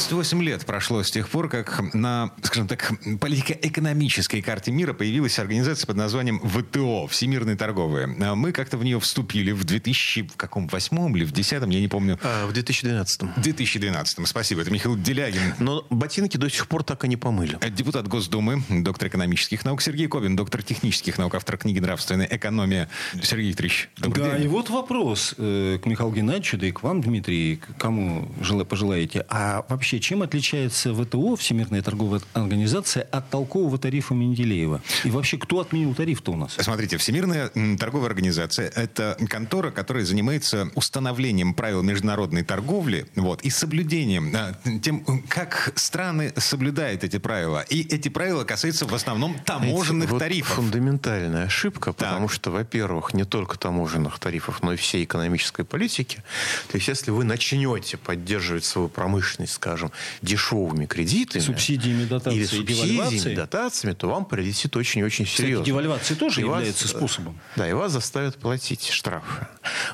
28 лет прошло с тех пор, как на, скажем так, политико-экономической карте мира появилась организация под названием ВТО, Всемирная торговая. А Мы как-то в нее вступили в 2008 или в 2010, я не помню. А, в 2012. 2012. Спасибо. Это Михаил Делягин. Но ботинки до сих пор так и не помыли. Депутат Госдумы, доктор экономических наук Сергей Кобин, доктор технических наук, автор книги «Нравственная экономия». Сергей Викторович, добрый Да, день. и вот вопрос э, к Михаилу Геннадьевичу, да и к вам, Дмитрий, кому жела- пожелаете. А вообще, чем отличается ВТО, Всемирная торговая организация, от толкового тарифа Менделеева? И вообще, кто отменил тариф-то у нас? Смотрите, Всемирная торговая организация – это контора, которая занимается установлением правил международной торговли вот, и соблюдением, а, тем, как страны соблюдают эти правила. И эти правила касаются в основном таможенных Вот тарифов. Фундаментальная ошибка, потому что, во-первых, не только таможенных тарифов, но и всей экономической политики. То есть, если вы начнете поддерживать свою промышленность, скажем, дешевыми кредитами, Субсидиями, дотациями или субсидиями, дотациями, то вам прилетит очень-очень серьезно. девальвация тоже И вас, является э, способом. Да, и вас заставят платить штрафы.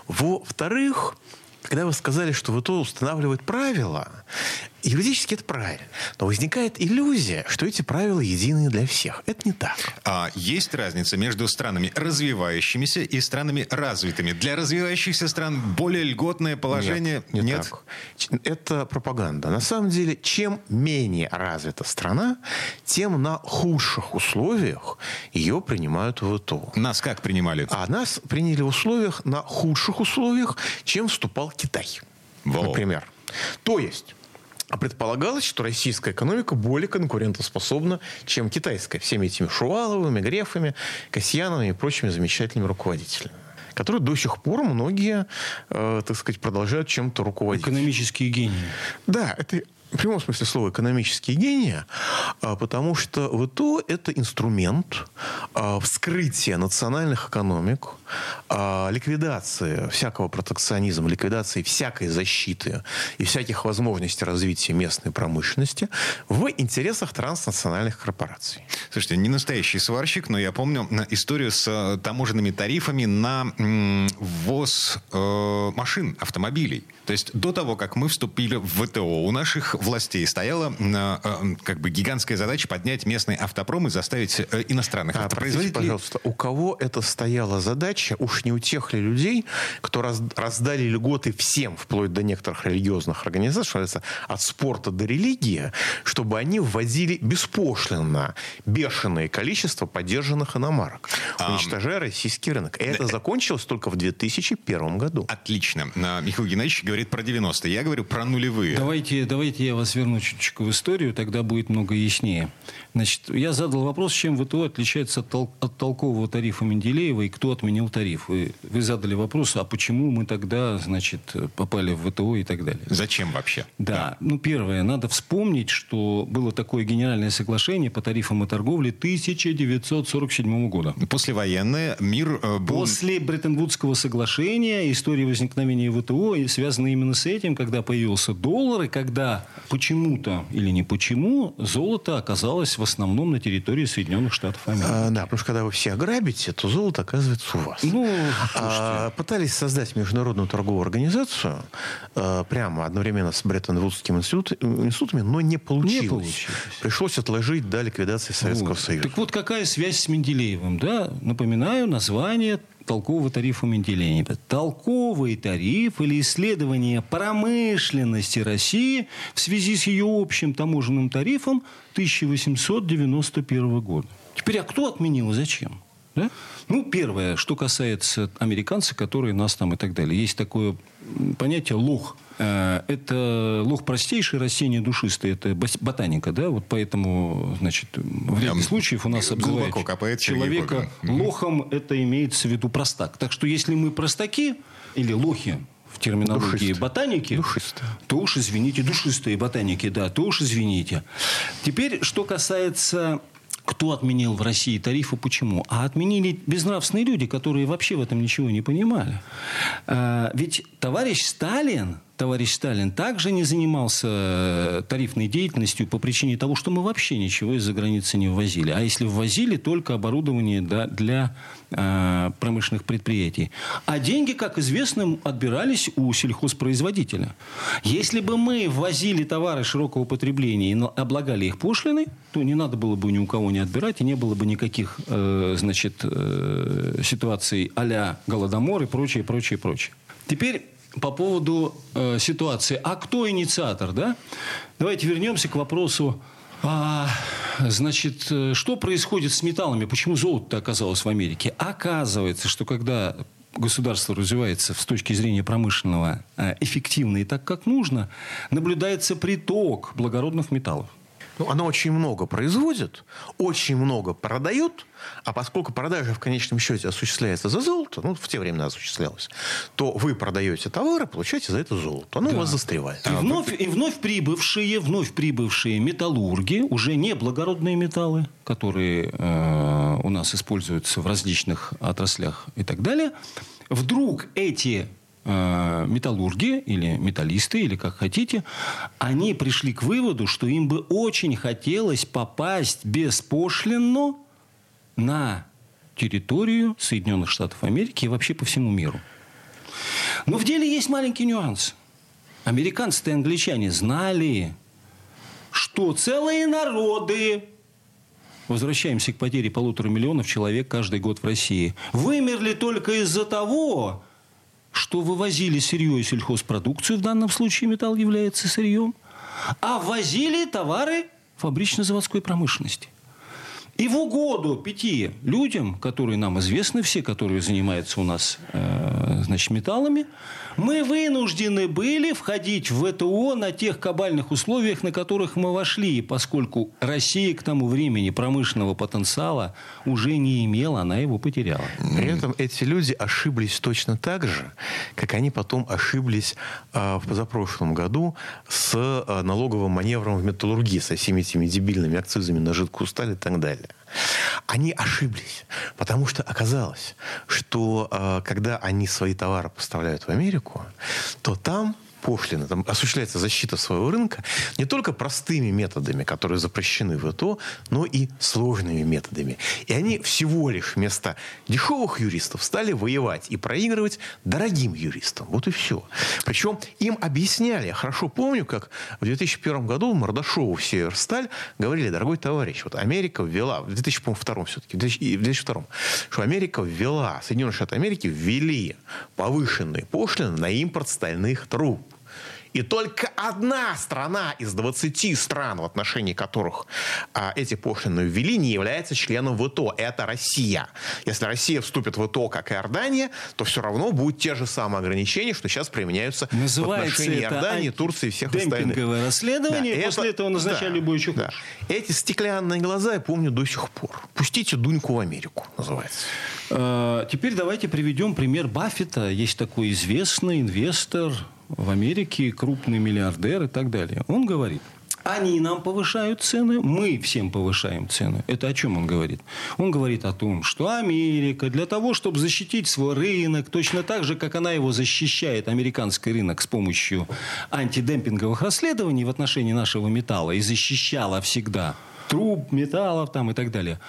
Во-вторых, когда вы сказали, что ВТО устанавливает правила, юридически это правильно. Но возникает иллюзия, что эти правила единые для всех. Это не так. А есть разница между странами развивающимися и странами развитыми. Для развивающихся стран более льготное положение Нет, не так. Ч- Это пропаганда. На самом деле, чем менее развита страна, тем на худших условиях ее принимают в ВТО. Нас как принимали? А нас приняли в условиях, на худших условиях, чем вступал Китай. Во. Например. То есть... а Предполагалось, что российская экономика более конкурентоспособна, чем китайская, всеми этими Шуваловыми, Грефами, Касьяновыми и прочими замечательными руководителями, которые до сих пор многие, э, так сказать, продолжают чем-то руководить. Экономические гении. Да, это в прямом смысле слова экономические гении, а, потому что ВТО – это инструмент а, вскрытия национальных экономик, а, ликвидации всякого протекционизма, ликвидации всякой защиты и всяких возможностей развития местной промышленности в интересах транснациональных корпораций. Слушайте, не настоящий сварщик, но я помню историю с э, таможенными тарифами на ввоз э, машин, автомобилей. То есть до того, как мы вступили в ВТО, у наших властей стояла э, э, как бы гигантская задача поднять местный автопром и заставить э, иностранных А, автопроизводителей... пожалуйста, у кого это стояла задача, уж не у тех ли людей, кто раз- раздали льготы всем, вплоть до некоторых религиозных организаций, что называется, от спорта до религии, чтобы они вводили беспошлинно бешеное количество поддержанных иномарок, уничтожая российский рынок. И это закончилось только в 2001 году. Отлично. А, Михаил Геннадьевич говорит про 90-е. Я говорю про нулевые. Давайте, давайте я вас верну чуточку в историю, тогда будет много яснее. Значит, я задал вопрос, чем ВТО отличается от, тол- от толкового тарифа Менделеева и кто отменил тариф. Вы, вы задали вопрос, а почему мы тогда, значит, попали в ВТО и так далее. Зачем вообще? Да. Ну, первое, надо вспомнить, что было такое генеральное соглашение по тарифам и торговле 1947 года. Послевоенное мир э, был... После Бреттон-Вудского соглашения история возникновения ВТО связана именно с этим, когда появился доллар, и когда почему-то или не почему золото оказалось в основном на территории Соединенных Штатов Америки. А, да, потому что когда вы все ограбите, то золото оказывается у вас. Ну, А, пытались создать международную торговую организацию а, прямо одновременно с Бреттон-Вудскими институт- институтами, но не получилось. Не получилось. Пришлось отложить до ликвидации Советского Вот. Союза. Так вот, какая связь с Менделеевым? Да? Напоминаю, название толкового тарифа Менделеева. Толковый тариф или исследование промышленности России в связи с ее общим таможенным тарифом 1891 года. Теперь, а кто отменил и зачем? Да? Ну, первое, что касается американцев, которые нас там и так далее. Есть такое понятие лох. Э, Это лох простейший, растение душистое. Это ботаника, да? Вот поэтому, значит, в ряде Прям случаев у нас обзывают человека лохом. Это имеется в виду простак. Так что, если мы простаки или лохи в терминологии Душистые. ботаники, Душистые. то уж извините, душистые ботаники, да, то уж извините. Теперь, что касается Кто отменил в России тарифы, почему? А отменили безнравственные люди, которые вообще в этом ничего не понимали. А, ведь товарищ Сталин товарищ Сталин также не занимался э, тарифной деятельностью по причине того, что мы вообще ничего из-за границы не ввозили. А если ввозили, только оборудование да, для э, промышленных предприятий. А деньги, как известно, отбирались у сельхозпроизводителя. Если бы мы ввозили товары широкого потребления и облагали их пошлиной, то не надо было бы ни у кого не отбирать, и не было бы никаких э, значит, э, ситуаций а-ля Голодомор и прочее, прочее, прочее. Теперь по поводу э, ситуации. А кто инициатор, да? Давайте вернемся к вопросу. А, значит, э, что происходит с металлами? Почему золото оказалось в Америке? Оказывается, что когда государство развивается с точки зрения промышленного э, эффективно и так, как нужно, наблюдается приток благородных металлов. Ну, оно очень много производит, очень много продает, а поскольку продажа в конечном счете осуществляется за золото, ну, в те времена осуществлялась, то вы продаете товары, получаете за это золото. Оно да. у вас застревает. И, а вновь, вы... и вновь прибывшие, вновь прибывшие металлурги, уже не благородные металлы, которые э, у нас используются в различных отраслях и так далее, вдруг эти металлурги или металлисты, или как хотите, они пришли к выводу, что им бы очень хотелось попасть беспошлинно на территорию Соединенных Штатов Америки и вообще по всему миру. Но в деле есть маленький нюанс. Американцы и англичане знали, что целые народы возвращаемся к потере полутора миллионов человек каждый год в России. Вымерли только из-за того, что вывозили сырье и сельхозпродукцию, в данном случае металл является сырьем, а ввозили товары фабрично-заводской промышленности. И в угоду пяти людям, которые нам известны, все, которые занимаются у нас э, значит, металлами, мы вынуждены были входить в ВТО на тех кабальных условиях, на которых мы вошли, поскольку Россия к тому времени промышленного потенциала уже не имела, она его потеряла. При этом эти люди ошиблись точно так же, как они потом ошиблись э, в позапрошлом году с э, налоговым маневром в металлургии, со всеми этими дебильными акцизами на жидкую сталь и так далее. Они ошиблись, потому что оказалось, что э, когда они свои товары поставляют в Америку, то там пошлины, там осуществляется защита своего рынка не только простыми методами, которые запрещены в ИТО, но и сложными методами. И они всего лишь вместо дешевых юристов стали воевать и проигрывать дорогим юристам. Вот и все. Причем им объясняли, я хорошо помню, как в 2001 году Мордашову в Северсталь говорили, дорогой товарищ, вот Америка ввела, в 2002 все-таки, в 2002, что Америка ввела, Соединенные Штаты Америки ввели повышенные пошлины на импорт стальных труб. И только одна страна из 20 стран, в отношении которых а, эти пошлины ввели, не является членом ВТО. Это Россия. Если Россия вступит в ВТО, как и Иордания, то все равно будут те же самые ограничения, что сейчас применяются Называется в отношении Иордании, Турции и всех остальных. расследование, да, и после это, этого назначали да, любой чухуш. Да. Эти стеклянные глаза я помню до сих пор. Пустите Дуньку в Америку, называется. А, теперь давайте приведем пример Баффета. Есть такой известный инвестор, в Америке, крупный миллиардер и так далее. Он говорит, они нам повышают цены, мы всем повышаем цены. Это о чем он говорит? Он говорит о том, что Америка для того, чтобы защитить свой рынок, точно так же, как она его защищает, американский рынок, с помощью антидемпинговых расследований в отношении нашего металла и защищала всегда труб, металлов там и так далее.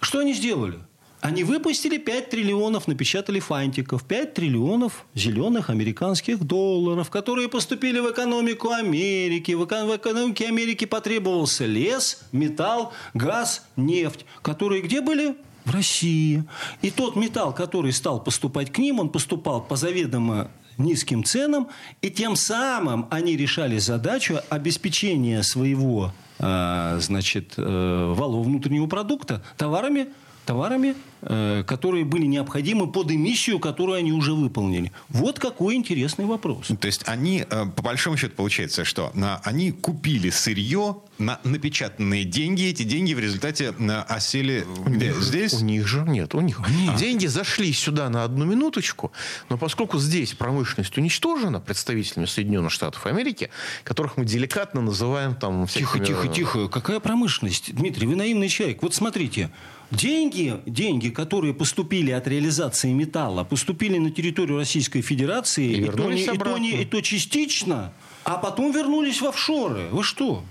Что они сделали? Они выпустили 5 триллионов, напечатали фантиков. 5 триллионов зеленых американских долларов, которые поступили в экономику Америки. В экономике Америки потребовался лес, металл, газ, нефть, которые где были? В России. И тот металл, который стал поступать к ним, он поступал по заведомо низким ценам, и тем самым они решали задачу обеспечения своего, э, значит, э, валового внутреннего продукта товарами товарами которые были необходимы под эмиссию, которую они уже выполнили. Вот какой интересный вопрос. То есть они, э, по большому счету, получается, что они купили сырье на напечатанные деньги. Эти деньги в результате э, осели где? здесь. У них же нет, у них. Деньги зашли сюда на одну минуточку, но поскольку здесь промышленность уничтожена представителями Соединенных Штатов Америки, которых мы деликатно называем там Тихо, всякими- тихо, тихо. Какая промышленность? Дмитрий, вы наивный человек. Вот смотрите. Деньги, деньги, которые поступили от реализации металла, поступили на территорию Российской Федерации, И и, то, не, и, то, не- и то частично, а потом вернулись в офшоры. Вы что?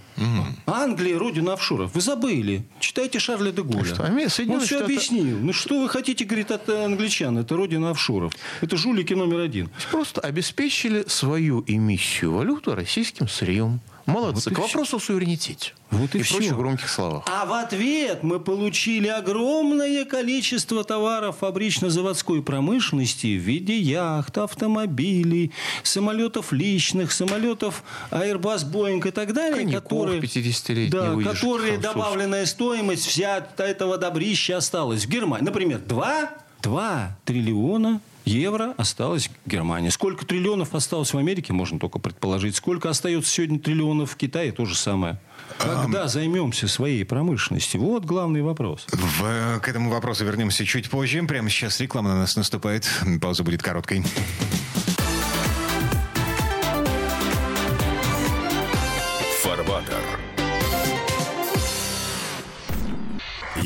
Англия, родина офшоров. Вы забыли. Читайте Шарля де Голля. Что, Ами- Он Соединенные все Штаты- объяснил. Ну что вы хотите, говорит, от англичан? Это родина офшоров. Это жулики номер один. Просто обеспечили свою эмиссию валюты российским сырьем. Молодцы. Вот К вопросу о суверенитете. Вот и и всё. прочих громких словах. А в ответ мы получили огромное количество товаров фабрично-заводской промышленности в виде яхт, автомобилей, самолетов личных, самолетов Airbus, Boeing и так далее, Коньяков которые, 50-летней да, выдержки которые добавленная стоимость вся от этого добрища осталась в Германии. Например, 2, 2 триллиона евро осталось в Германии. Сколько триллионов осталось в Америке, можно только предположить. Сколько остается сегодня триллионов в Китае, то же самое. Когда займемся своей промышленностью? Вот главный вопрос. В- к этому вопросу вернемся чуть позже. Прямо сейчас реклама на нас наступает. Пауза будет короткой.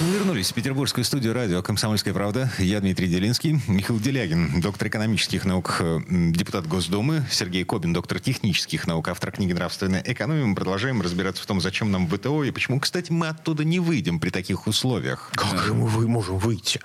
Мы вернулись в петербургскую студию радио «Комсомольская правда». Я Дмитрий Делинский, Михаил Делягин, доктор экономических наук, э, депутат Госдумы, Сергей Кобин, доктор технических наук, автор книги «Нравственная экономия». Мы продолжаем разбираться в том, зачем нам ВТО и почему, кстати, мы оттуда не выйдем при таких условиях. Как же мы вы- можем выйти?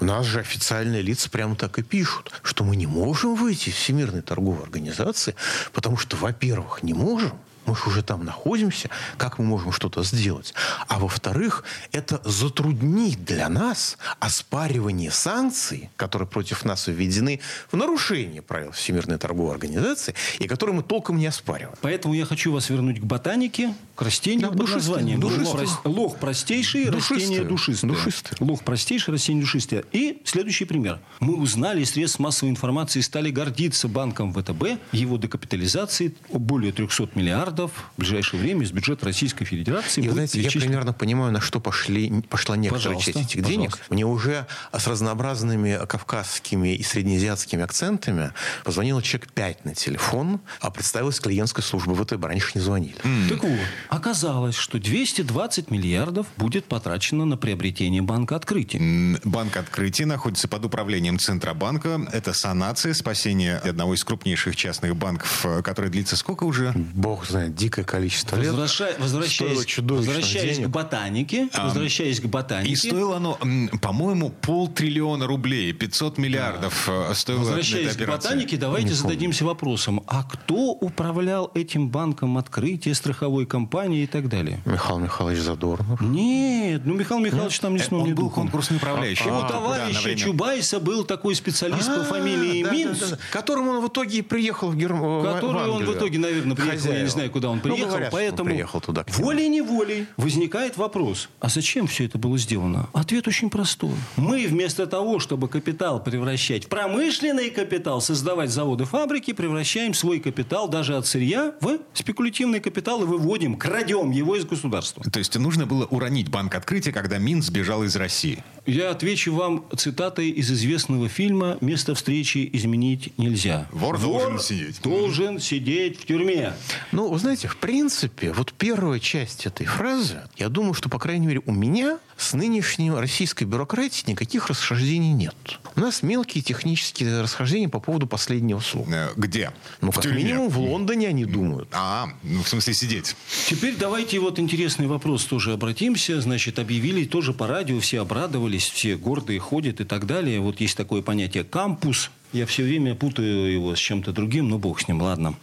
У нас же официальные лица прямо так и пишут, что мы не можем выйти из Всемирной торговой организации, потому что, во-первых, не можем, мы же уже там находимся, как мы можем что-то сделать? А во-вторых, это затруднит для нас оспаривание санкций, которые против нас введены в нарушение правил Всемирной торговой организации, и которые мы толком не оспариваем. Поэтому я хочу вас вернуть к ботанике, к растению Да, под названием. душистым. Лох, прос- лох простейший, Душистые. растение душистое. Душистые. Лох простейший, растение душистое. И следующий пример. Мы узнали из средств массовой информации и стали гордиться банком ВТБ, его декапитализацией более 300 миллиардов в ближайшее время из бюджета Российской Федерации. И, знаете, я перечислено. примерно понимаю, на что пошли, пошла некоторая Пожалуйста, часть этих денег. пожалуйста. Мне уже с разнообразными кавказскими и среднеазиатскими акцентами позвонил человек пять на телефон, а представилась клиентская служба ВТБ. Раньше не звонили. Так вот, оказалось, что 220 миллиардов будет потрачено на приобретение банка открытия. Банк открытия находится под управлением Центробанка. Это санация, спасение одного из крупнейших частных банков, э, который длится сколько уже? Бог знает, дикое количество лет. Стоило возвращаясь, возвращаясь денег. к ботанике, возвращаясь к ботанике, И стоило оно, по-моему, полтриллиона рублей, 500 миллиардов э, стоила возвращаясь к ботанике, давайте Не помню. зададимся вопросом, а кто управлял этим банком открытия, страховой компанией и так далее? Михаил Михайлович Задорнов. Нет, ну Михаил Михайлович там ни сном, Он ни был духом. конкурсный управляющий. У А, да, товарища на время. Чубайса был такой специалист по А, фамилии Минц, которому он в итоге и приехал в Германию. который он в итоге, наверное, приехал, я не знаю, куда он Ну, приехал, говорят, что он поэтому приехал туда. волей-неволей возникает вопрос, а зачем все это было сделано? Ответ очень простой. Мы вместо того, чтобы капитал превращать в промышленный капитал, создавать заводы, фабрики, превращаем свой капитал даже от сырья в спекулятивный капитал и выводим, крадем его из государства. То есть нужно было уронить банк открытия, когда Минц сбежал из России. Я отвечу вам цитатой из известного фильма «Место встречи изменить нельзя». Вор должен сидеть. должен сидеть в тюрьме. Ну, знаете, в принципе, вот первая часть этой фразы, я думаю, что, по крайней мере, у меня с нынешней российской бюрократией никаких расхождений нет. У нас мелкие технические расхождения по поводу последнего слова. Э, Где? Ну, В как тюрьме. минимум, в Лондоне они думают. А, ну, в смысле сидеть. Теперь давайте вот интересный вопрос тоже обратимся. Значит, объявили тоже по радио, все обрадовались, все гордые ходят и так далее. Вот есть такое понятие «кампус». Я все время путаю его с чем-то другим, но бог с ним, ладно.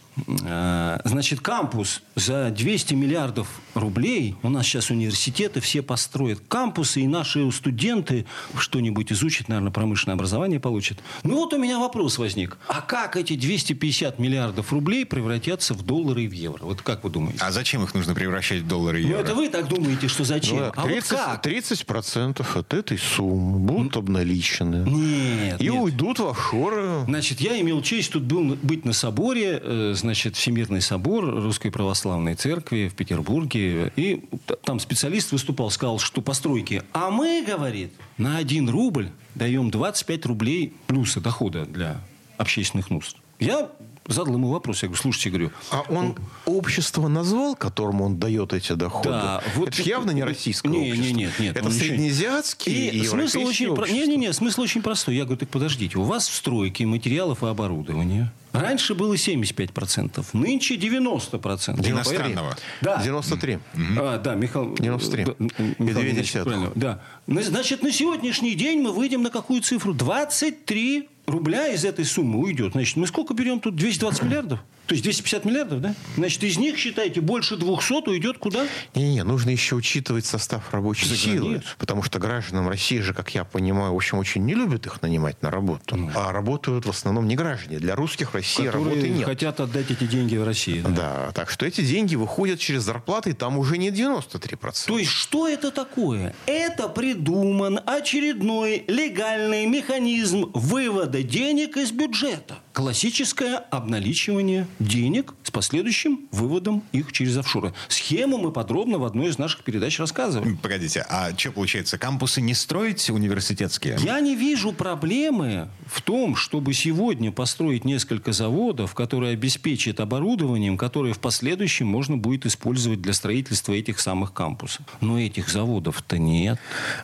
Э, Значит, кампус за 200 миллиардов рублей, у нас сейчас университеты все построят кампусы, и наши студенты что-нибудь изучат, наверное, промышленное образование получат. Ну вот у меня вопрос возник. А как эти 250 миллиардов рублей превратятся в доллары и в евро? Вот как вы думаете? А зачем их нужно превращать в доллары и Ну, евро? это вы так думаете, что зачем? Ну, а вот 30, как? 30% от этой суммы будут обналичены. Нет, И нет. уйдут в офшоры. Значит, я имел честь тут был, быть на соборе, э, значит, Всемирный собор Русской Православной Церкви в Петербурге. И там специалист выступал, сказал, что постройки. А мы, говорит, на 1 рубль даем 25 рублей плюса дохода для общественных нужд. Я задал ему вопрос. Я говорю, слушайте, говорю, А он общество назвал, которому он дает эти доходы? Да, вот это явно не российское Не, общество. нет, нет, Это он еще- среднеазиатские и, И смысл очень, про- не, не, не, смысл очень простой. Я говорю, так подождите, у вас в стройке материалов и оборудования раньше было 75%, нынче 90%. Иностранного. Да. 93. А, да, Михаил... 93. да, Михаил правильно, Да. Значит, на сегодняшний день мы выйдем на какую цифру? 23 рубля из этой суммы уйдет. Значит, мы сколько берем тут? 220 миллиардов? То есть 250 миллиардов, да? Значит, из них, считайте, больше 200 уйдет куда? Не-не, нужно еще учитывать состав рабочей За силы. границу. Потому что гражданам России же, как я понимаю, в общем, очень не любят их нанимать на работу. Ну. А работают в основном не граждане. Для русских в России работы Которые нет. хотят отдать эти деньги в России. да. Да, так что эти деньги выходят через зарплаты, и там уже не 93%. То есть, что это такое? Это придуман очередной легальный механизм вывода денег из бюджета. Классическое обналичивание денег с последующим выводом их через офшоры. Схему мы подробно в одной из наших передач рассказывали. Погодите, а что получается, кампусы не строить университетские? Я не вижу проблемы в том, чтобы сегодня построить несколько заводов, которые обеспечат оборудованием, которое в последующем можно будет использовать для строительства этих самых кампусов. Но этих заводов-то нет.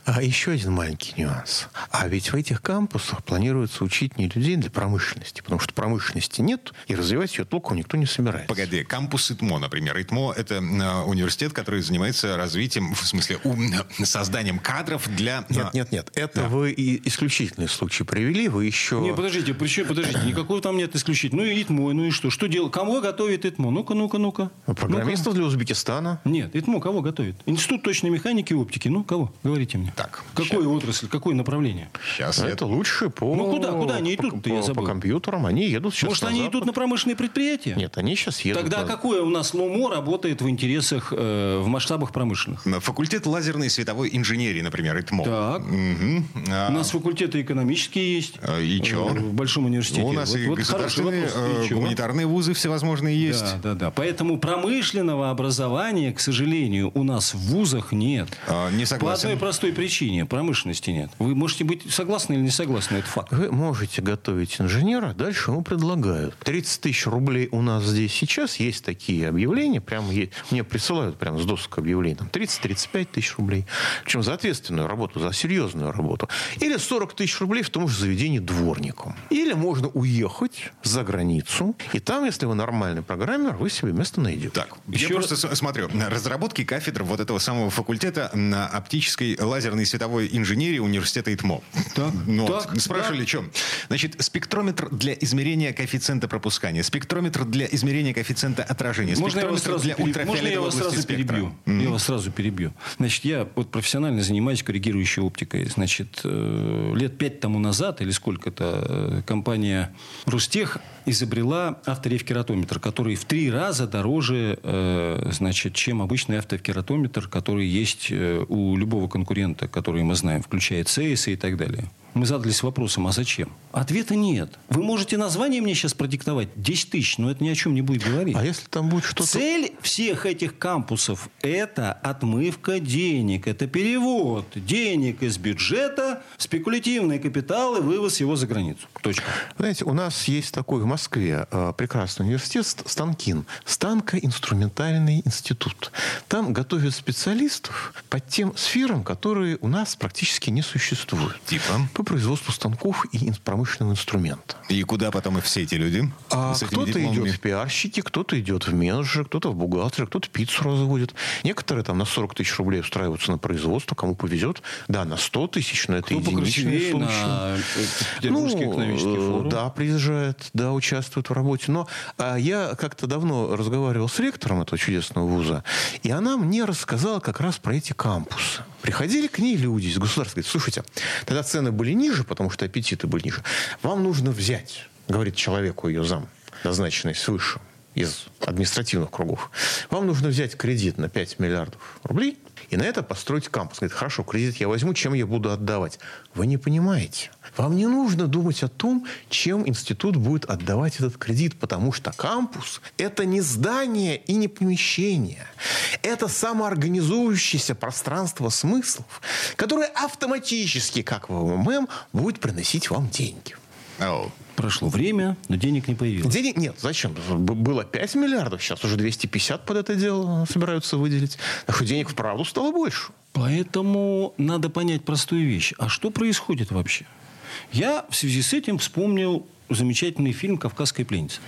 А еще один маленький нюанс. А ведь в этих кампусах планируется учить не людей для промышленности, потому что промышленности нет, и развивать ее толком никто не собирается. Погоди, кампус ИТМО, например. ИТМО – это э, университет, который занимается развитием, в смысле, ум- созданием кадров для... э, Нет, нет, нет. Это вы и исключительный случай привели. Вы еще... Не, подождите, причем, подождите, никакого там нет исключительно. Ну и ИТМО, ну и что? Что делать? Кого готовит ИТМО? Ну-ка, ну-ка, ну-ка. Программистов для Узбекистана. Нет, ИТМО кого готовит? Институт точной механики и оптики. Ну, кого? Говорите мне. Так, Какой отрасль, какое направление? Сейчас А я- это лучшие по... Ну, куда- куда они по- идут-то, по, я забыл. по компьютерам. Они едут сейчас Может, на они Запад. идут на промышленные предприятия? Нет, они сейчас едут Тогда на- какое у нас ЛОМО работает в интересах, э, в масштабах промышленных? Факультет лазерной и световой инженерии, например, ИТМО. Так. Мгм. А, У нас факультеты экономические есть. А, и чё? Э, В Большом университете. У нас Вот- и вот хороший государственные, вопрос. э, И гуманитарные вузы всевозможные есть. Да, да, да. Поэтому промышленного образования, к сожалению, у нас в вузах нет. А, не По согласен. одной простой причине. Промышленности нет. Вы можете быть согласны или не согласны, это факт. Вы можете готовить инженера, дальше ему предлагают. 30 тысяч рублей у нас здесь сейчас есть такие объявления, прямо есть. мне присылают прямо с досок объявлений, там 30-35 тысяч рублей. Причем за ответственную работу, за серьезную работу. Или 40 тысяч рублей в том же заведении дворником. Или можно уехать за границу, и там, если вы нормальный программер, вы себе место найдете. Так, Еще я просто с- смотрю. Разработки кафедр вот этого самого факультета на оптической лазерной и световой инженерии университета ИТМО. Так, Ну так, спрашивали, чем? Значит, спектрометр для измерения коэффициента пропускания, спектрометр для измерения коэффициента отражения, Можно я спектрометр сразу, для перебью? Можно я области сразу спектра. перебью? Я вас сразу перебью. Значит, я вот профессионально занимаюсь коррегирующей оптикой. Значит, э, лет пять тому назад, или сколько-то, э, компания Рустех изобрела авторефкератометр, который в три раза дороже, э, значит, чем обычный автофкератометр, который есть у любого конкурента, который мы знаем, включая ЦЕС и так далее. Мы задались вопросом, а зачем? Ответа нет. Вы можете название мне сейчас продиктовать 10 тысяч, но это ни о чем не будет говорить. А если там будет что-то... Цель всех этих кампусов – это отмывка денег, это перевод денег из бюджета, спекулятивный капитал и вывоз его за границу. Точка. Знаете, у нас есть такой в Москве э, прекрасный университет Ст- Станкин. Станко-инструментальный институт. Там готовят специалистов по тем сферам, которые у нас практически не существуют. Типа? По производству станков и промышленного инструмента. И куда потом и все эти люди? А кто-то идет в пиарщики, кто-то идет в менеджеры, кто-то в бухгалтеры, кто-то пиццу разводит. Некоторые там на 40 тысяч рублей устраиваются на производство, кому повезет. Да, на 100 тысяч, но это Кто единичные покрасивее случаи. на экономический э, форум. Да, приезжает, да, участвует в работе. Но а, я как-то давно разговаривал с ректором этого чудесного вуза, и она мне рассказала как раз про эти кампусы. Приходили к ней люди из государства, говорят, слушайте, тогда цены были ниже, потому что аппетиты были ниже. Вам нужно взять, говорит человеку ее зам, назначенный свыше из административных кругов. Вам нужно взять кредит на 5 миллиардов рублей и на это построить кампус. Говорит, хорошо, кредит я возьму, чем я буду отдавать? Вы не понимаете. Вам не нужно думать о том, чем институт будет отдавать этот кредит, потому что кампус – это не здание и не помещение. Это самоорганизующееся пространство смыслов, которое автоматически, как в МММ, будет приносить вам деньги. Ау. Прошло время, но денег не появилось. Денег нет. Зачем? Было 5 миллиардов, сейчас уже 250 под это дело собираются выделить. Так денег вправду стало больше. Поэтому надо понять простую вещь. А что происходит вообще? Я в связи с этим вспомнил замечательный фильм «Кавказская пленница».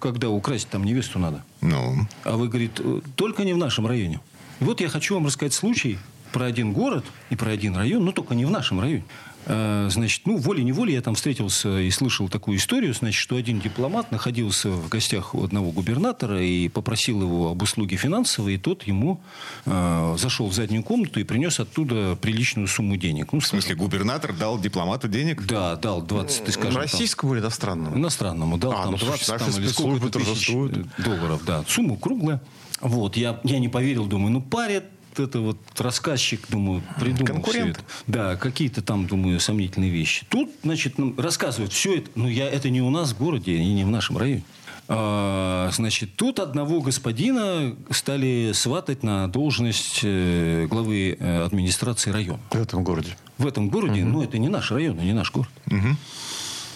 Когда украсть там невесту надо. Ну, А вы, говорит, «Э, только не в нашем районе. И вот я хочу вам рассказать случай про один город и про один район, но только не в нашем районе. Э, Значит, ну, волей-неволей я там встретился и слышал такую историю, значит, что один дипломат находился в гостях у одного губернатора и попросил его об услуге финансовой, и тот ему э, зашел в заднюю комнату и принес оттуда приличную сумму денег. Ну, в смысле, губернатор дал дипломату денег? Да, дал 20, ты скажем, там, Российскому или иностранному? Иностранному дал А, там ну, 20 слушай, там, или сколько тысяч торжествуют. э, долларов. Да, сумма круглая. Вот, я, я не поверил, думаю, ну парят это вот рассказчик, думаю, придумал Конкурент. все это. Да, какие-то там, думаю, сомнительные вещи. Тут, значит, нам рассказывают все это. Ну, я, это не у нас в городе и не в нашем районе. А, значит, тут одного господина стали сватать на должность э, главы э, администрации района. В этом городе. В этом городе, ну, это не наш район, и не наш город.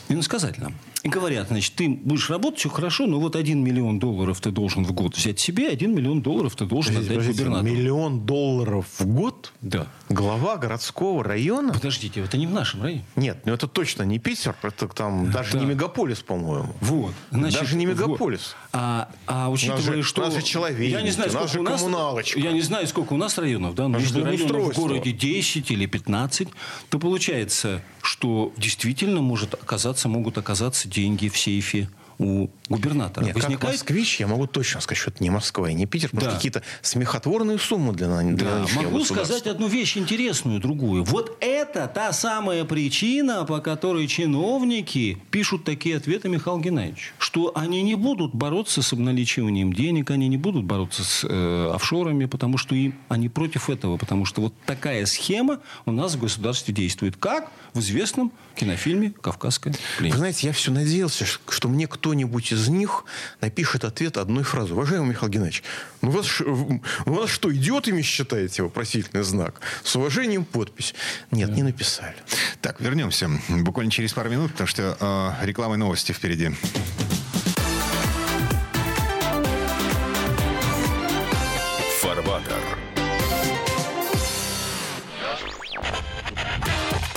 Иносказательно. И говорят, значит, ты будешь работать, все хорошо, но вот один миллион долларов ты должен в год взять себе, один миллион долларов ты должен Подождите, отдать подождите, губернатору. миллион долларов в год? Да. Глава городского района? Подождите, это не в нашем районе. Нет, ну это точно не Питер, это там даже Да. не мегаполис, по-моему. Вот. Значит, Даже не вот. мегаполис. А, а учитывая, же- что... у нас же человейники, я не знаю, у нас сколько у нас... коммуналочка. Я не знаю, сколько у нас районов, да, но Аж если районов в городе 10 или 15, то получается, что действительно может оказаться, могут оказаться деньги в сейфе у губернатора. Нет, как Возникает москвич, я могу точно сказать, что это не Москва и не Питер, Да. какие-то смехотворные суммы для, для Да, могу сказать одну вещь интересную, другую. Вот это та самая причина, по которой чиновники пишут такие ответы Михаилу Геннадьевичу. Что они не будут бороться с обналичиванием денег, они не будут бороться с э, офшорами, потому что им, они против этого. Потому что вот такая схема у нас в государстве действует. Как в известном кинофильме «Кавказская Вы пленница». знаете, я все надеялся, что мне кто-нибудь из них напишет ответ одной фразой. Уважаемый Михаил Геннадьевич, ну у вас, у вас что, идиотами считаете вопросительный знак? С уважением подпись. Нет, не написали. Так, вернемся буквально через пару минут, потому что э, реклама и новости впереди.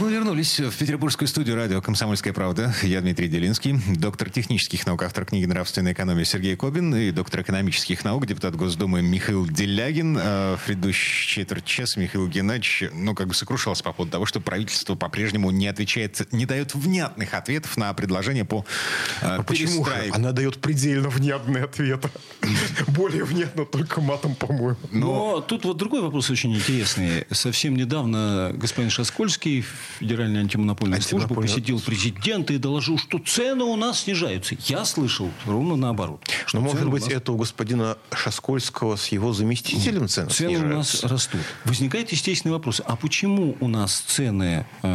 Мы вернулись в петербургскую студию радио «Комсомольская правда». Я Дмитрий Делинский, доктор технических наук, автор книги «Нравственная экономия» Сергей Кобин и доктор экономических наук, депутат Госдумы Михаил Делягин. Э, В предыдущий четверть часа Михаил Геннадьевич, ну, как бы сокрушался по поводу того, что правительство по-прежнему не отвечает, не дает внятных ответов на предложения по э, А почему Она дает предельно внятные ответы. Более внятно только матом, по-моему. Но тут вот другой вопрос очень интересный. Совсем недавно господин Шаскольский Федеральной антимонопольной службы, Антимонопольная посетил президента и доложил, что цены у нас снижаются. Я слышал ровно наоборот. Но, что может быть, нас- это у господина Шаскольского с его заместителем цены Цены у нас снижаются? растут. Возникает естественный вопрос. А почему у нас цены, э,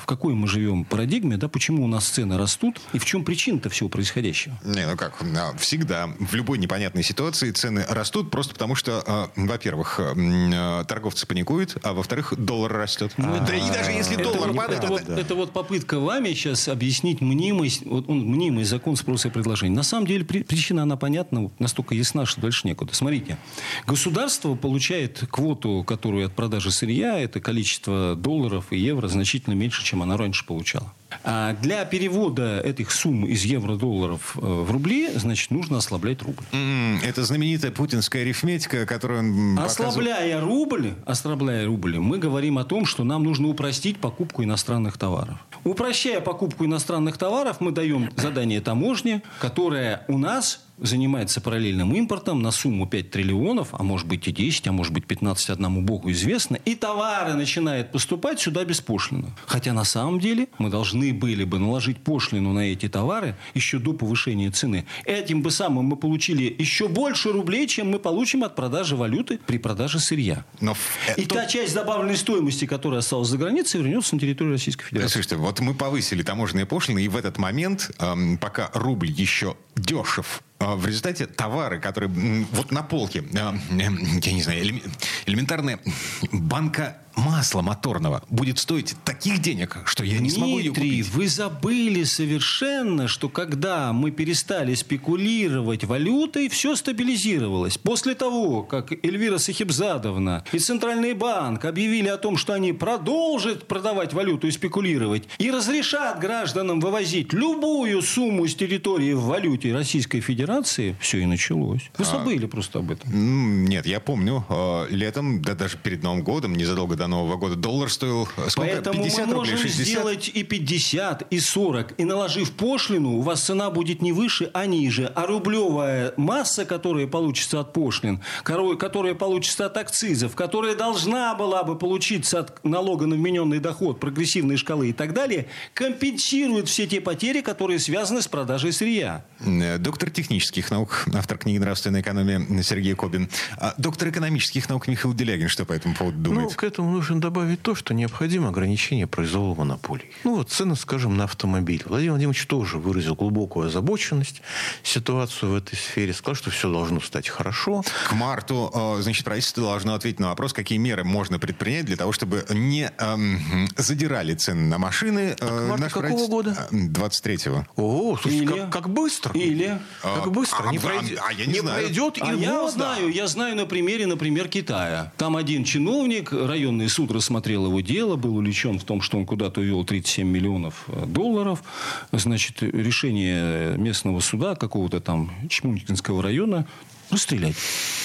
в какой мы живем парадигме, да, почему у нас цены растут и в чем причина-то всего происходящего? Не, ну как, а, всегда в любой непонятной ситуации цены растут просто потому, что, а, во-первых, а, торговцы паникуют, а во-вторых, доллар растет. Ну, Да и даже если это, доллар вот- падает, это вот, это- это вот попытка вами сейчас объяснить мнимость, вот он, мнимый закон спроса и предложения. На самом деле при- причина, она понятна, настолько ясна, что дальше некуда. Смотрите, государство получает квоту, которую от продажи сырья, это количество долларов и евро значительно меньше, чем она раньше получала. А для перевода этих сумм из евро-долларов э, в рубли, значит, нужно ослаблять рубль. Это знаменитая путинская арифметика, которую он. Ослабляя рубль, ослабляя рубль, мы говорим о том, что нам нужно упростить покупку иностранных товаров. Упрощая покупку иностранных товаров, мы даем задание таможне, которая у нас занимается параллельным импортом на сумму 5 триллионов, а может быть и 10, а может быть 15, одному богу известно, и товары начинают поступать сюда беспошлино. Хотя на самом деле мы должны были бы наложить пошлину на эти товары еще до повышения цены. Этим бы самым мы получили еще больше рублей, чем мы получим от продажи валюты при продаже сырья. Но в- э, И та часть добавленной стоимости, которая осталась за границей, вернется на территорию Российской Федерации. Слушайте, вот мы повысили таможенные пошлины, и в этот момент, эм, пока рубль еще дешев, э, в результате товары, которые вот на полке, э, я не знаю, элеме- элементарная банка масла моторного будет стоить таких денег, что я не смогу ее Дмитрий, купить. вы забыли совершенно, что когда мы перестали спекулировать валютой, все стабилизировалось. После того, как Эльвира Сахибзадовна и Центральный банк объявили о том, что они продолжат продавать валюту и спекулировать, и разрешат гражданам вывозить любую сумму с территории в валюте Российской Федерации, все и началось. Вы забыли просто об этом. Нет, я помню, э, летом, да даже перед Новым годом, незадолго до Нового года, доллар стоил э, сколько? Поэтому 50 мы рублей, можем 60? сделать и 50, и 40. И наложив пошлину, у вас цена будет не выше, а ниже. А рублевая масса, которая получится от пошлин, которая получится от акцизов, которая должна была бы получиться от налога на вмененный доход, прогрессивной шкалы и так далее, компенсирует все те потери, которые связаны с продажей сырья. Э, Доктор технических наук, автор книги «Нравственная экономия» Сергей Кобин. А доктор экономических наук Михаил Делягин что по этому поводу Ну, думает? к этому нужно добавить то, что необходимо ограничение произвола монополий. Ну, вот цены, скажем, на автомобиль. Владимир Владимирович тоже выразил глубокую озабоченность ситуацию в этой сфере. Сказал, что все должно стать хорошо. К марту, э, значит, правительство должно ответить на вопрос, какие меры можно предпринять для того, чтобы не эм, задирали цены на машины. А к марту наше какого года? Э, 23-го. О, слушайте, Или- как, как быстро. Или... Как А, быстро. а, не а, пройдет, а я не знаю. пройдет и А я года. знаю, я знаю на примере, например, Китая. Там один чиновник, районный суд рассмотрел его дело, был увлечен в том, что он куда-то увел 37 миллионов э, долларов. Значит, решение местного суда какого-то там Чмунькинского района расстрелять.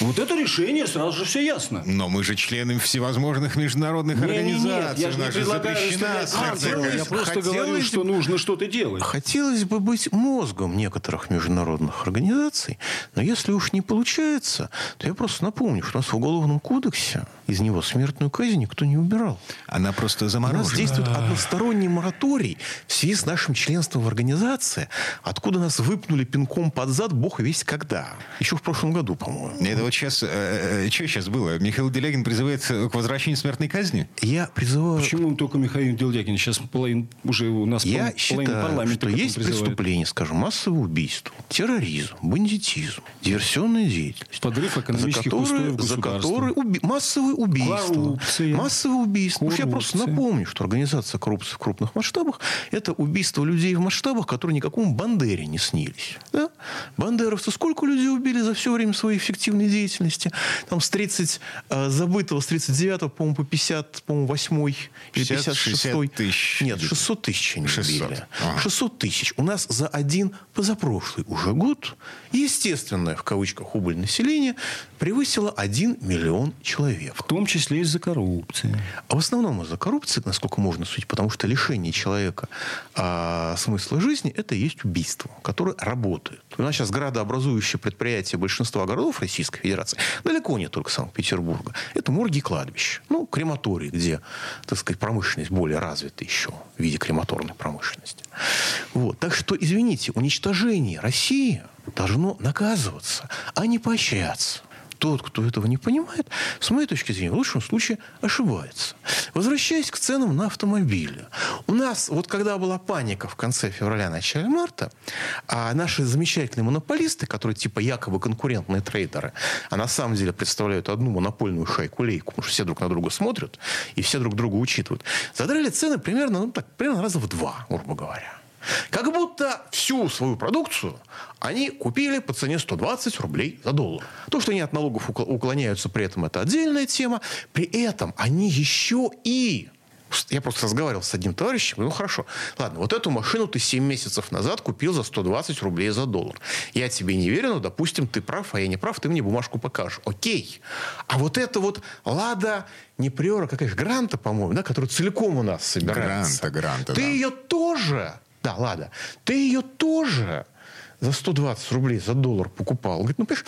Вот это решение, сразу же все ясно. Но мы же члены всевозможных международных Не, не, нет, организаций. я же не предлагаю расстрелять всякая- я просто Хотелось говорю, бы- что нужно что-то делать. Хотелось бы быть мозгом некоторых международных организаций, но если уж не получается, то я просто напомню, что у нас в Уголовном кодексе из него смертную казнь никто не убирал. Она просто У нас заморожена. действует односторонний мораторий в связи с нашим членством в организации, откуда нас выпнули пинком под зад бог весь когда. Еще в прошлом году, по-моему. Это вот сейчас... что сейчас было? Михаил Делягин призывает к возвращению смертной казни? Я призываю... Почему только Михаил Делдякин? Сейчас половина, уже у нас Я пол- считаю, парламента что есть призывает. преступления, скажем, массовое убийство, терроризм, бандитизм, диверсионная деятельность. Подрыв экономических за которые, устоев за которые уби- массовые убийства. Коррупция. Массовые убийства. Что Я просто Коррупция. напомню, что организация коррупции в крупных масштабах – это убийство людей в масштабах, которые никакому Бандере не снились. Да? Бандеровцы сколько людей убили за все время своей эффективной деятельности? Там с 30 э, забытого, с 39 по-моему, по 50, по-моему, 8 или 50, 56 60 тысяч. Нет, 600 тысяч они 600. убили. Ага. 600 тысяч. У нас за один позапрошлый уже год естественное, в кавычках, убыль населения превысила 1 миллион человек. В том числе из-за коррупции. А в основном из-за коррупции, насколько можно судить, потому что лишение человека а, смысла жизни – это и есть убийство, которое работает. У нас сейчас градообразующее предприятие большинства большинства городов Российской Федерации, далеко не только Санкт-Петербурга, это морги и кладбища. Ну, крематории, где, так сказать, промышленность более развита еще в виде крематорной промышленности. Вот. Так что, извините, уничтожение России должно наказываться, а не поощряться тот, кто этого не понимает, с моей точки зрения, в лучшем случае ошибается. Возвращаясь к ценам на автомобили. У нас, вот когда была паника в конце февраля, начале марта, а наши замечательные монополисты, которые типа якобы конкурентные трейдеры, а на самом деле представляют одну монопольную шайку-лейку, потому что все друг на друга смотрят и все друг друга учитывают, задрали цены примерно, ну, так, примерно раза в два, грубо говоря. Как будто всю свою продукцию они купили по цене 120 рублей за доллар. То, что они от налогов уклоняются при этом, это отдельная тема. При этом они еще и я просто разговаривал с одним товарищем, ну хорошо, ладно, вот эту машину ты 7 месяцев назад купил за 120 рублей за доллар. Я тебе не верю, но, допустим, ты прав, а я не прав, ты мне бумажку покажешь. Окей. А вот это вот Лада не Приора, какая же Гранта, по-моему, да, которая целиком у нас собирается. Гранта, Гранта, Ты да. ее тоже да, ладно. Ты ее тоже за 120 рублей за доллар покупал. Говорит, ну, понимаешь,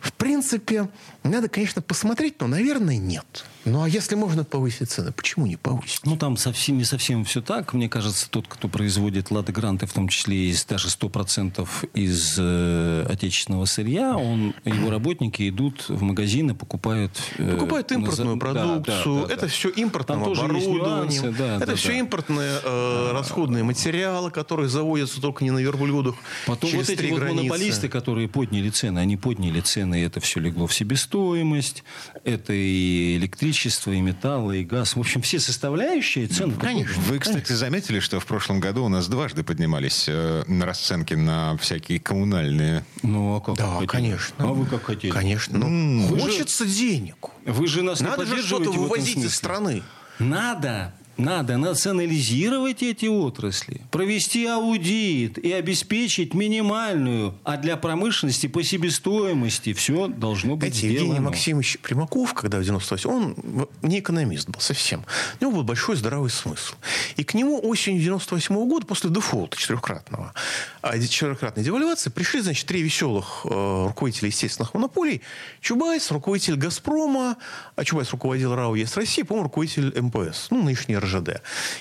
в принципе, надо, конечно, посмотреть, но, наверное, нет. Ну, а если можно повысить цены, почему не повысить? Ну, там совсем, не совсем все так. Мне кажется, тот, кто производит «Лады Гранты», в том числе из даже 100% из э, отечественного сырья, он, его работники идут в магазины, покупают... Э, покупают импортную за... продукцию. Да, да, да, это да. все импортное оборудование. Да, это да, все да. импортные э, расходные материалы, которые заводятся только не на верблюдах. Потом вот эти вот монополисты, которые подняли цены, они подняли цены, и это все легло в себестоимость, это и электричество, электричество, и металлы, и газ. В общем, все составляющие цены. Конечно. Вы, кстати, конечно. заметили, что в прошлом году у нас дважды поднимались э, расценки на всякие коммунальные? Ну, а как Да, хотели? конечно. А вы как хотели? Конечно. Ну, хочется же... денег. Вы же нас Надо же что-то вывозить из страны. Надо. Надо национализировать эти отрасли, провести аудит и обеспечить минимальную, а для промышленности по себестоимости все должно быть Знаете, сделано. Евгений Максимович Примаков, когда в 98 он не экономист был совсем. У него был большой здравый смысл. И к нему осенью 98 -го года, после дефолта четырехкратного, а четырехкратной девальвации, пришли, значит, три веселых э, руководителя естественных монополий. Чубайс, руководитель «Газпрома», а Чубайс руководил РАО ЕЭС России, по-моему, руководитель МПС, ну, нынешний РЖД.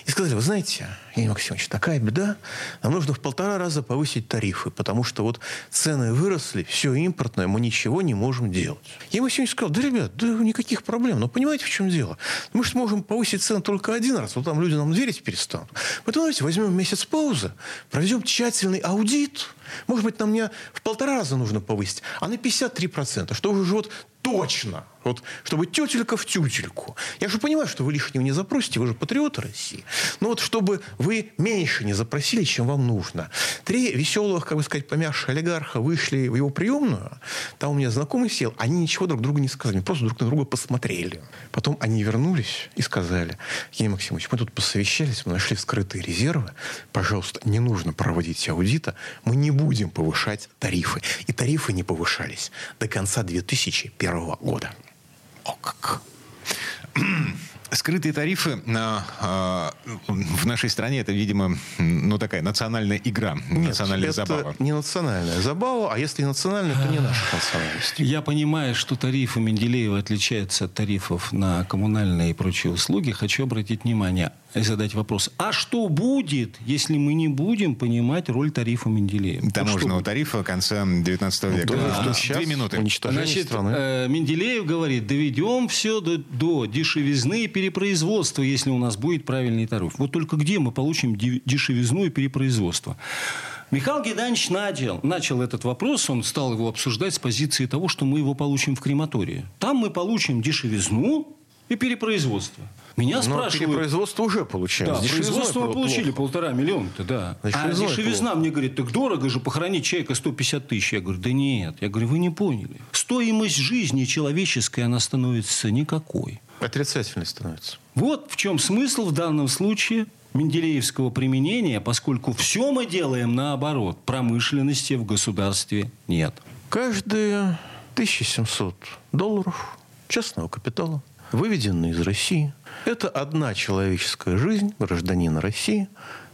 И сказали, вы знаете, Евгений Максимович, такая беда, нам нужно в полтора раза повысить тарифы, потому что вот цены выросли, все импортное, мы ничего не можем делать. Евгений Максимович сказал, да, ребят, да никаких проблем, но понимаете, в чем дело? Мы же можем повысить цены только один раз, вот там люди нам верить перестанут. Поэтому давайте возьмем месяц паузы, проведем тщательный аудит, может быть, нам не в полтора раза нужно повысить, а на 53%, что уже вот точно вот, чтобы тетелька в тютельку. Я же понимаю, что вы лишнего не запросите, вы же патриоты России. Но вот чтобы вы меньше не запросили, чем вам нужно. Три веселых, как бы сказать, помягче олигарха вышли в его приемную. Там у меня знакомый сел. Они ничего друг другу не сказали. Просто друг на друга посмотрели. Потом они вернулись и сказали, Евгений Максимович, мы тут посовещались, мы нашли скрытые резервы. Пожалуйста, не нужно проводить аудита. Мы не будем повышать тарифы. И тарифы не повышались до конца 2001 года. О как! Скрытые тарифы э, э, в нашей стране это, видимо, ну такая национальная игра, Нет, национальная это забава. не национальная забава, а если национальная, то не наша национальность. Я понимаю, что тарифы Менделеева отличаются от тарифов на коммунальные и прочие услуги. Хочу обратить внимание и задать вопрос. А что будет, если мы не будем понимать роль тарифа Менделеева? Таможенного тарифа конца 19 века. Ну, да. что Две минуты. Значит, страны. э, Менделеев говорит, доведем все до, до дешевизны и перепроизводства, если у нас будет правильный тариф. Вот только где мы получим дешевизну и перепроизводство? Михаил Геннадьевич начал, начал этот вопрос, он стал его обсуждать с позиции того, что мы его получим в крематории. Там мы получим дешевизну и перепроизводство. Меня Но спрашивают... перепроизводство уже получаем. Да, производство мы плохо. получили полтора миллиона-то, да. Значит, а дешевизна мне говорит, так дорого же похоронить человека 150 тысяч. Я говорю, да нет. Я говорю, вы не поняли. Стоимость жизни человеческой, она становится никакой. Отрицательной становится. Вот в чем смысл в данном случае Менделеевского применения, поскольку все мы делаем наоборот. Промышленности в государстве нет. Каждые 1700 долларов частного капитала, выведенные из России, это одна человеческая жизнь гражданина России,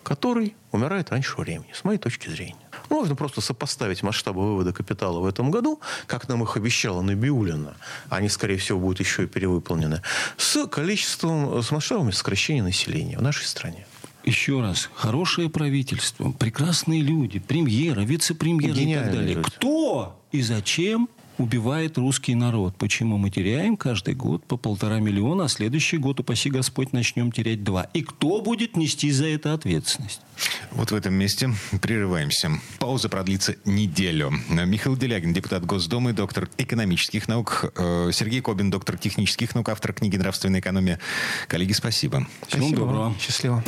который умирает раньше времени, с моей точки зрения. Можно просто сопоставить масштабы вывода капитала в этом году, как нам их обещала Набиулина, они, скорее всего, будут еще и перевыполнены, с количеством, с масштабами сокращения населения в нашей стране. Еще раз, хорошее правительство, прекрасные люди, премьера, вице-премьеры и так далее. люди. Кто и зачем убивает русский народ? Почему мы теряем каждый год по полтора миллиона, а следующий год, упаси Господь, начнем терять два? И кто будет нести за это ответственность? Вот в этом месте прерываемся. Пауза продлится неделю. Михаил Делягин, депутат Госдумы, доктор экономических наук. Э, Сергей Кобин, доктор технических наук, автор книги «Нравственная экономия». Коллеги, спасибо. Всего доброго. Счастливо.